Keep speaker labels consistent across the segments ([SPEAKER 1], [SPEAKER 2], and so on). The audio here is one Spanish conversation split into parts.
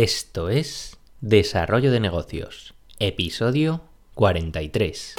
[SPEAKER 1] Esto es Desarrollo de Negocios, episodio 43.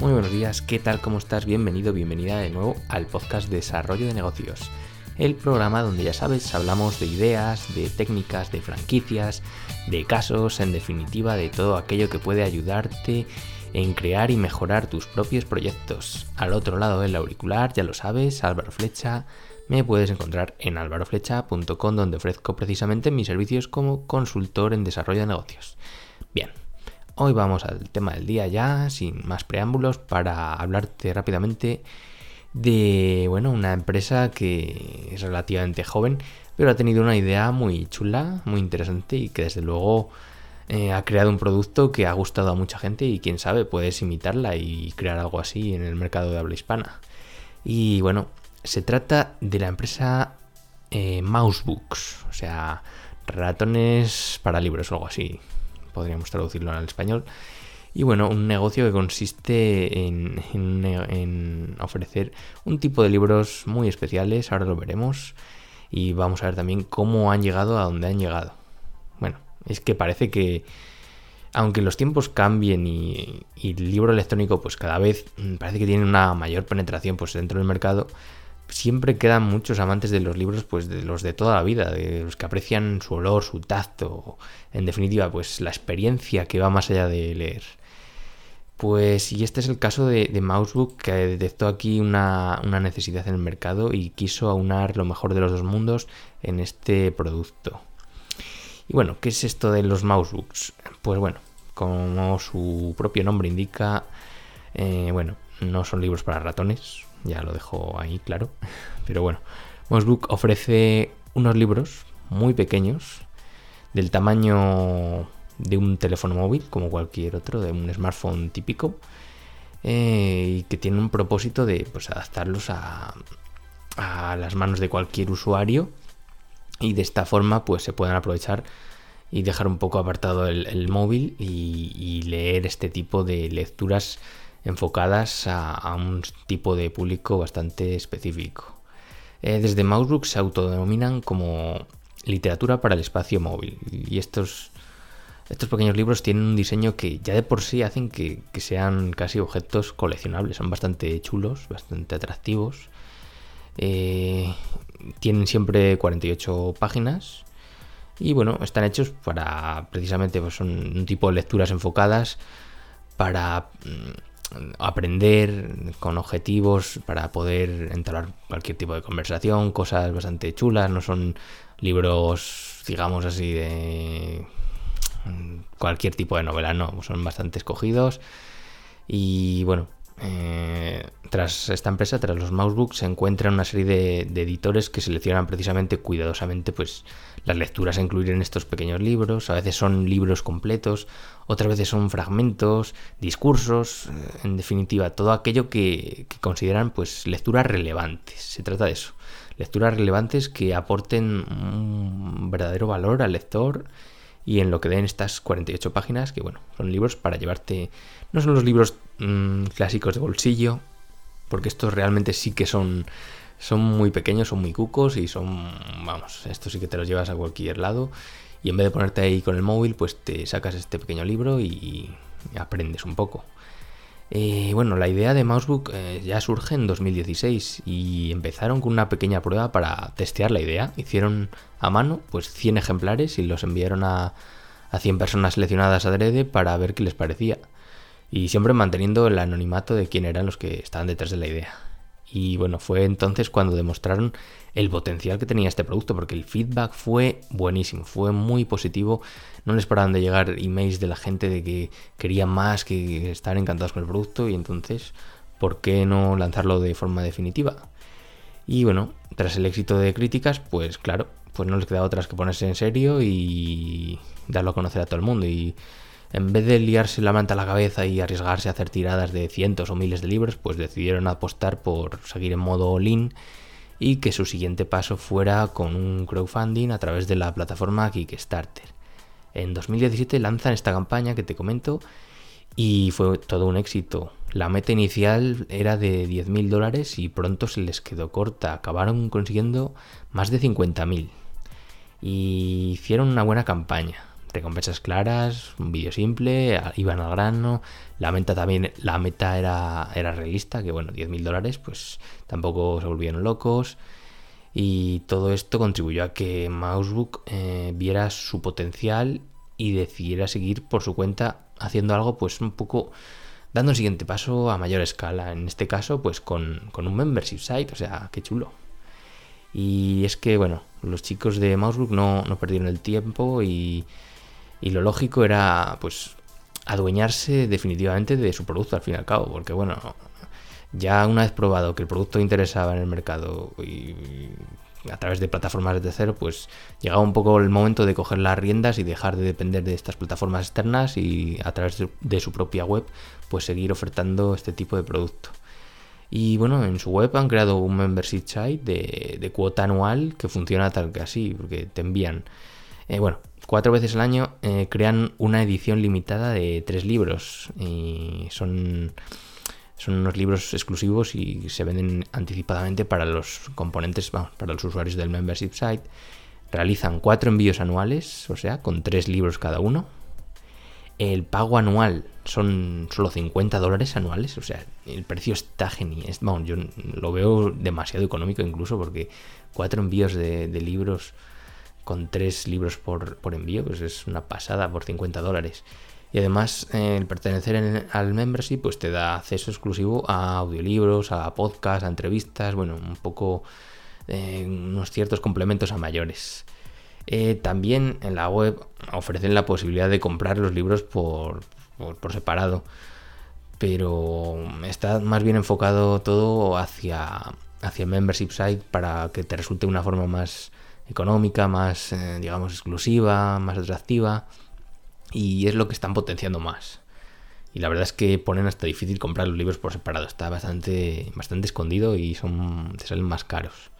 [SPEAKER 1] Muy buenos días, ¿qué tal? ¿Cómo estás? Bienvenido, bienvenida de nuevo al podcast Desarrollo de Negocios el programa donde ya sabes, hablamos de ideas, de técnicas, de franquicias, de casos, en definitiva de todo aquello que puede ayudarte en crear y mejorar tus propios proyectos. Al otro lado del auricular, ya lo sabes, Álvaro Flecha. Me puedes encontrar en alvaroflecha.com donde ofrezco precisamente mis servicios como consultor en desarrollo de negocios. Bien, hoy vamos al tema del día ya, sin más preámbulos, para hablarte rápidamente de bueno, una empresa que es relativamente joven, pero ha tenido una idea muy chula, muy interesante y que desde luego eh, ha creado un producto que ha gustado a mucha gente y quién sabe, puedes imitarla y crear algo así en el mercado de habla hispana. Y bueno, se trata de la empresa eh, Mousebooks, o sea, ratones para libros o algo así, podríamos traducirlo al español. Y bueno, un negocio que consiste en, ofrecer un tipo de libros muy especiales, ahora lo veremos, y vamos a ver también cómo han llegado a donde han llegado. Bueno, es que parece que, aunque los tiempos cambien y, el libro electrónico pues cada vez mm, parece que tiene una mayor penetración pues dentro del mercado, siempre quedan muchos amantes de los libros, pues de los de toda la vida, de los que aprecian su olor, su tacto, en definitiva, pues la experiencia que va más allá de leer. Pues y este es el caso de, Mousebook que detectó aquí una, necesidad en el mercado y quiso aunar lo mejor de los dos mundos en este producto. Y bueno, ¿qué es esto de los Mousebooks? Pues bueno, como su propio nombre indica, eh, bueno, no son libros para ratones, ya lo dejo ahí claro, pero bueno, Mousebook ofrece unos libros muy pequeños, del tamaño de un teléfono móvil, como cualquier otro, de un smartphone típico, eh, y que tiene un propósito de pues, adaptarlos a, a, las manos de cualquier usuario y de esta forma pues se puedan aprovechar y dejar un poco apartado el, móvil y, leer este tipo de lecturas enfocadas a, un tipo de público bastante específico. Eh, desde Mousebook se autodenominan como literatura para el espacio móvil y estos estos pequeños libros tienen un diseño que ya de por sí hacen que, sean casi objetos coleccionables. Son bastante chulos, bastante atractivos. Eh, tienen siempre 48 páginas. Y bueno, están hechos para precisamente, pues son un tipo de lecturas enfocadas para mm, aprender con objetivos, para poder entablar cualquier tipo de conversación, cosas bastante chulas. No son libros, digamos así, de cualquier tipo de novela, no, son bastante escogidos. Y bueno, eh, tras esta empresa, tras los Mousebooks, se encuentran una serie de, editores que seleccionan precisamente cuidadosamente pues, las lecturas a incluir en estos pequeños libros. A veces son libros completos, otras veces son fragmentos, discursos, eh, en definitiva, todo aquello que, que consideran pues, lecturas relevantes. Se trata de eso. Lecturas relevantes que aporten un verdadero valor al lector y en lo que den estas 48 páginas, que bueno, son libros para llevarte, no son los libros mm, clásicos de bolsillo, porque estos realmente sí que son, son muy pequeños, son muy cucos y son, vamos, estos sí que te los llevas a cualquier lado y en vez de ponerte ahí con el móvil, pues te sacas este pequeño libro y aprendes un poco. Eh, bueno, la idea de Mousebook eh, ya surge en 2016 y empezaron con una pequeña prueba para testear la idea. Hicieron a mano pues 100 ejemplares y los enviaron a, a 100 personas seleccionadas adrede para ver qué les parecía. Y siempre manteniendo el anonimato de quién eran los que estaban detrás de la idea. Y bueno, fue entonces cuando demostraron el potencial que tenía este producto, porque el feedback fue buenísimo, fue muy positivo. No les paraban de llegar emails de la gente de que querían más, que estaban encantados con el producto, y entonces, ¿por qué no lanzarlo de forma definitiva? Y bueno, tras el éxito de críticas, pues claro, pues no les queda otras que ponerse en serio y darlo a conocer a todo el mundo. Y en vez de liarse la manta a la cabeza y arriesgarse a hacer tiradas de cientos o miles de libros, pues decidieron apostar por seguir en modo lean y que su siguiente paso fuera con un crowdfunding a través de la plataforma Kickstarter. En 2017 lanzan esta campaña que te comento y fue todo un éxito. La meta inicial era de 10.000 dólares y pronto se les quedó corta. Acabaron consiguiendo más de 50.000. Y hicieron una buena campaña. Recompensas claras, un vídeo simple, iban al grano. La meta también, la meta era, era realista, que bueno, 10.000 dólares, pues tampoco se volvieron locos. Y todo esto contribuyó a que Mousebook eh, viera su potencial y decidiera seguir por su cuenta haciendo algo pues un poco dando el siguiente paso a mayor escala. En este caso, pues con, un membership site, o sea, qué chulo. Y es que, bueno, los chicos de Mousebook no, no perdieron el tiempo y, y, lo lógico era, pues, adueñarse definitivamente de su producto al fin y al cabo, porque, bueno, ya una vez probado que el producto interesaba en el mercado y a través de plataformas de cero, pues llegaba un poco el momento de coger las riendas y dejar de depender de estas plataformas externas y a través de, su propia web, pues seguir ofertando este tipo de producto. Y bueno, en su web han creado un membership site de, cuota anual que funciona tal que así, porque te envían, eh, bueno, cuatro veces al año eh, crean una edición limitada de tres libros y son son unos libros exclusivos y se venden anticipadamente para los componentes, para los usuarios del membership site. Realizan cuatro envíos anuales, o sea, con tres libros cada uno. El pago anual son solo 50 dólares anuales, o sea, el precio está genial. Vamos, yo lo veo demasiado económico incluso porque cuatro envíos de, libros con tres libros por, por envío, pues es una pasada por 50 dólares. Y además, eh, el pertenecer al membership pues te da acceso exclusivo a audiolibros, a podcasts, a entrevistas, bueno, un poco eh, unos ciertos complementos a mayores. Eh, también en la web ofrecen la posibilidad de comprar los libros por, por, separado, pero está más bien enfocado todo hacia, hacia el membership site para que te resulte una forma más económica, más, digamos, exclusiva, más atractiva y es lo que están potenciando más. Y la verdad es que ponen hasta difícil comprar los libros por separado. Está bastante, bastante escondido y son, te salen más caros.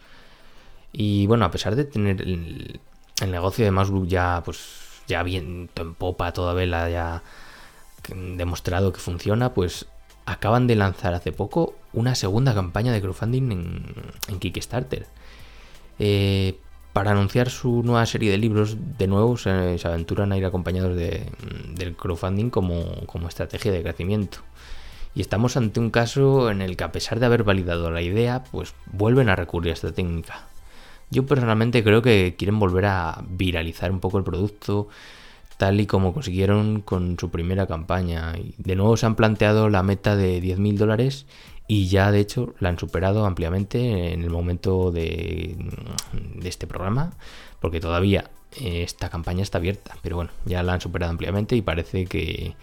[SPEAKER 1] Y bueno, a pesar de tener el, negocio de Mousebook ya, pues, ya bien en popa, toda vela, ya demostrado que funciona, pues acaban de lanzar hace poco una segunda campaña de crowdfunding en, en Kickstarter. Eh, para anunciar su nueva serie de libros, de nuevo se, aventuran a ir acompañados de, del crowdfunding como, estrategia de crecimiento. Y estamos ante un caso en el que a pesar de haber validado la idea, pues vuelven a recurrir a esta técnica. Yo personalmente creo que quieren volver a viralizar un poco el producto, tal y como consiguieron con su primera campaña. Y de nuevo se han planteado la meta de 10.000 dólares y ya de hecho la han superado ampliamente en el momento de, este programa, porque todavía eh, esta campaña está abierta, pero bueno, ya la han superado ampliamente y parece que,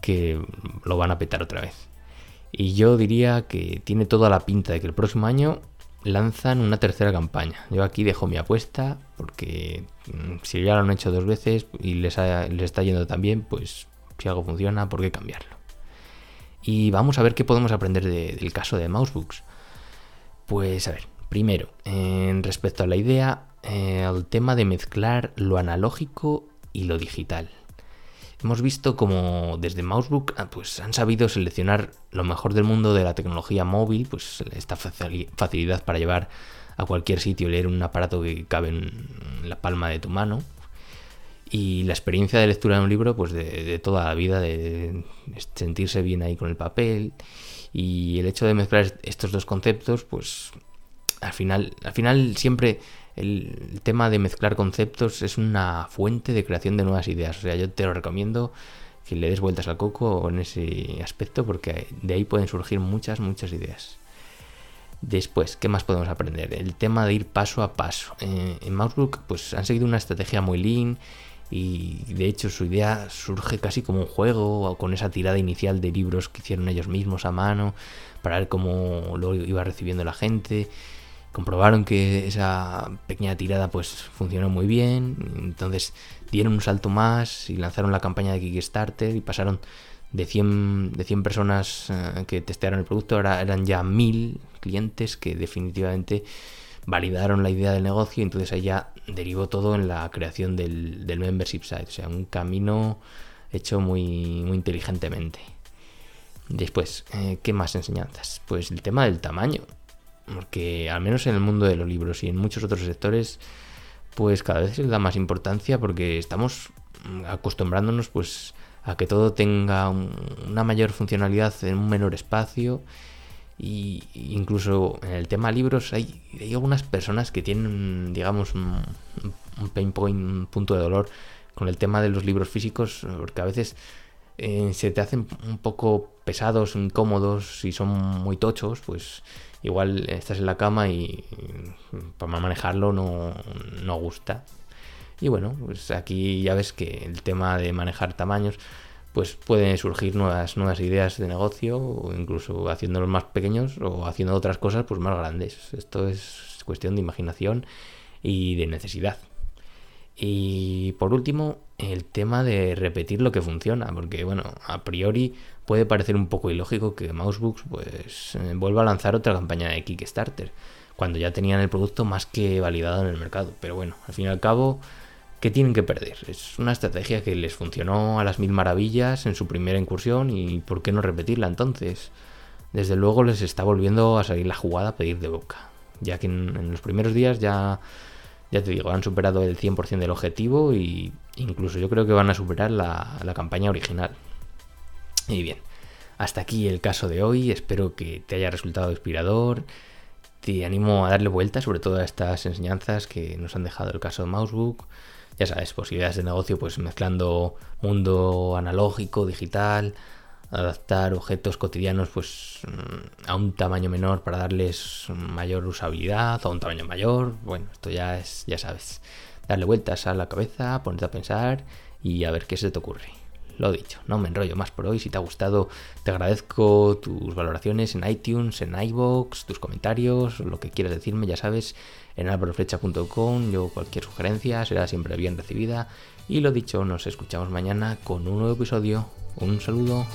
[SPEAKER 1] que lo van a petar otra vez. Y yo diría que tiene toda la pinta de que el próximo año lanzan una tercera campaña. Yo aquí dejo mi apuesta porque mm, si ya lo han hecho dos veces y les, les está yendo tan bien, pues si algo funciona, ¿por qué cambiarlo? Y vamos a ver qué podemos aprender del caso de Mousebooks. Pues a ver, primero, en respecto a la idea, eh, el tema de mezclar lo analógico y lo digital. Hemos visto como desde Mousebook ah, pues, han sabido seleccionar lo mejor del mundo de la tecnología móvil, pues esta facilidad para llevar a cualquier sitio y leer un aparato que cabe en la palma de tu mano y la experiencia de lectura de un libro, pues de, toda la vida, de sentirse bien ahí con el papel. Y el hecho de mezclar estos dos conceptos, pues al final, al final siempre el tema de mezclar conceptos es una fuente de creación de nuevas ideas. O sea, yo te lo recomiendo que le des vueltas al coco en ese aspecto, porque de ahí pueden surgir muchas, muchas ideas. Después, ¿qué más podemos aprender? El tema de ir paso a paso. Eh, en Mousebook, pues han seguido una estrategia muy lean y de hecho su idea surge casi como un juego o con esa tirada inicial de libros que hicieron ellos mismos a mano para ver cómo lo iba recibiendo la gente. Comprobaron que esa pequeña tirada pues funcionó muy bien. Entonces dieron un salto más y lanzaron la campaña de Kickstarter y pasaron de 100, de 100 personas eh, que testearon el producto ahora eran ya 1000 clientes que definitivamente validaron la idea del negocio y entonces ahí ya derivó todo en la creación del, membership site, o sea, un camino hecho muy, muy inteligentemente. Después, eh, ¿qué más enseñanzas? Pues el tema del tamaño, porque al menos en el mundo de los libros y en muchos otros sectores, pues cada vez se da más importancia porque estamos acostumbrándonos pues a que todo tenga una mayor funcionalidad en un menor espacio y incluso en el tema libros hay, algunas personas que tienen, digamos, un, pain point, un punto de dolor con el tema de los libros físicos, porque a veces eh, se te hacen un poco pesados, incómodos y son muy tochos, pues igual estás en la cama y para manejarlo no, no gusta. Y bueno, pues aquí ya ves que el tema de manejar tamaños pues pueden surgir nuevas, nuevas ideas de negocio, o incluso haciéndolos más pequeños o haciendo otras cosas pues más grandes. Esto es cuestión de imaginación y de necesidad. Y por último, el tema de repetir lo que funciona, porque bueno, a priori puede parecer un poco ilógico que Mousebooks pues eh, vuelva a lanzar otra campaña de Kickstarter, cuando ya tenían el producto más que validado en el mercado. Pero bueno, al fin y al cabo ¿Qué tienen que perder? Es una estrategia que les funcionó a las mil maravillas en su primera incursión y ¿por qué no repetirla entonces? Desde luego les está volviendo a salir la jugada a pedir de boca, ya que en, los primeros días ya, ya te digo, han superado el 100% del objetivo y incluso yo creo que van a superar la, la campaña original. Y bien, hasta aquí el caso de hoy, espero que te haya resultado inspirador. Te animo a darle vuelta sobre todo a estas enseñanzas que nos han dejado el caso de Mousebook ya sabes, posibilidades de negocio, pues mezclando mundo analógico, digital, adaptar objetos cotidianos pues mm, a un tamaño menor para darles mayor usabilidad a un tamaño mayor. Bueno, esto ya es, ya sabes, darle vueltas a la cabeza, ponerte a pensar y a ver qué se te ocurre. Lo dicho, no me enrollo más por hoy. Si te ha gustado, te agradezco tus valoraciones en iTunes, en iBox, tus comentarios, lo que quieras decirme, ya sabes, en alvaroflecha.com. Yo cualquier sugerencia será siempre bien recibida. Y lo dicho, nos escuchamos mañana con un nuevo episodio. Un saludo.